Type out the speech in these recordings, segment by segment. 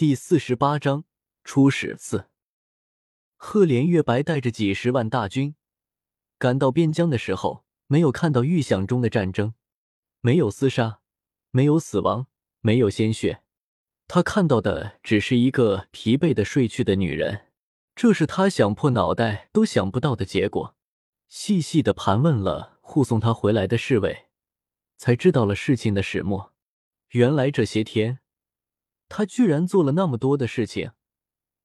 第四十八章出使四。赫连月白带着几十万大军赶到边疆的时候，没有看到预想中的战争，没有厮杀，没有死亡，没有鲜血，他看到的只是一个疲惫的睡去的女人。这是他想破脑袋都想不到的结果。细细的盘问了护送他回来的侍卫，才知道了事情的始末。原来这些天。他居然做了那么多的事情，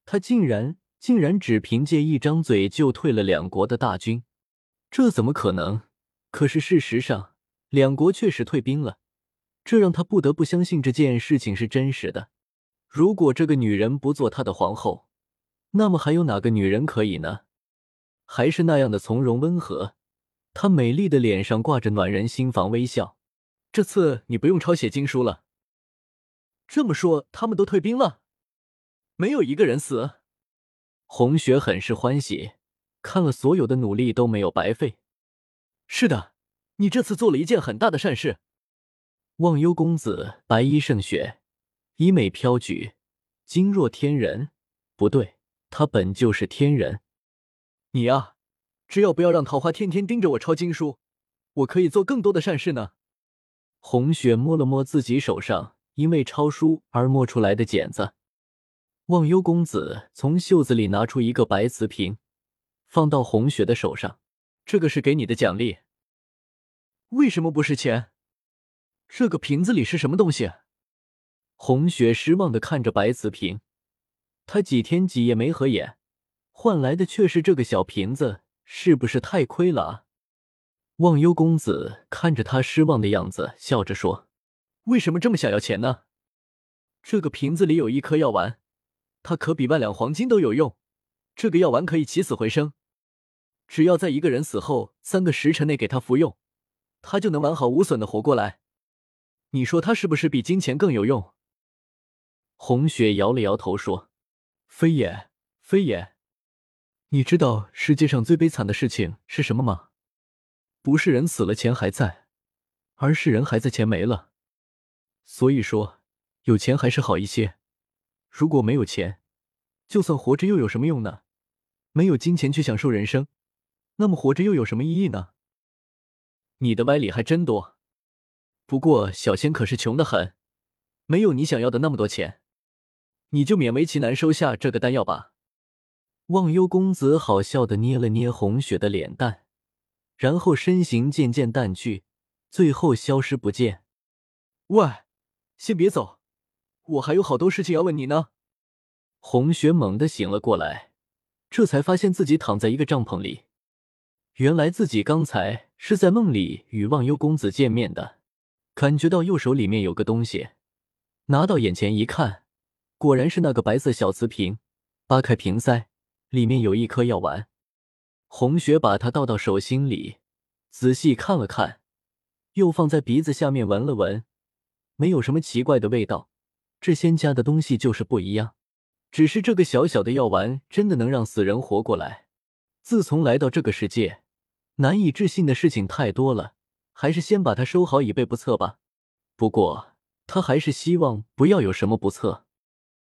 他竟然竟然只凭借一张嘴就退了两国的大军，这怎么可能？可是事实上，两国确实退兵了，这让他不得不相信这件事情是真实的。如果这个女人不做他的皇后，那么还有哪个女人可以呢？还是那样的从容温和，她美丽的脸上挂着暖人心房微笑。这次你不用抄写经书了。这么说，他们都退兵了，没有一个人死。红雪很是欢喜，看了所有的努力都没有白费。是的，你这次做了一件很大的善事。忘忧公子白衣胜雪，衣袂飘举，惊若天人。不对，他本就是天人。你呀，只要不要让桃花天天盯着我抄经书，我可以做更多的善事呢。红雪摸了摸自己手上。因为抄书而摸出来的茧子，忘忧公子从袖子里拿出一个白瓷瓶，放到红雪的手上。这个是给你的奖励。为什么不是钱？这个瓶子里是什么东西？红雪失望的看着白瓷瓶，他几天几夜没合眼，换来的却是这个小瓶子，是不是太亏了？忘忧公子看着他失望的样子，笑着说。为什么这么想要钱呢？这个瓶子里有一颗药丸，它可比万两黄金都有用。这个药丸可以起死回生，只要在一个人死后三个时辰内给他服用，他就能完好无损的活过来。你说他是不是比金钱更有用？红雪摇了摇头说：“非也，非也。你知道世界上最悲惨的事情是什么吗？不是人死了钱还在，而是人还在钱没了。”所以说，有钱还是好一些。如果没有钱，就算活着又有什么用呢？没有金钱去享受人生，那么活着又有什么意义呢？你的歪理还真多。不过小仙可是穷得很，没有你想要的那么多钱，你就勉为其难收下这个丹药吧。忘忧公子好笑的捏了捏红雪的脸蛋，然后身形渐渐淡去，最后消失不见。喂！先别走，我还有好多事情要问你呢。红雪猛地醒了过来，这才发现自己躺在一个帐篷里。原来自己刚才是在梦里与忘忧公子见面的。感觉到右手里面有个东西，拿到眼前一看，果然是那个白色小瓷瓶。扒开瓶塞，里面有一颗药丸。红雪把它倒到手心里，仔细看了看，又放在鼻子下面闻了闻。没有什么奇怪的味道，这仙家的东西就是不一样。只是这个小小的药丸真的能让死人活过来？自从来到这个世界，难以置信的事情太多了，还是先把它收好以备不测吧。不过他还是希望不要有什么不测。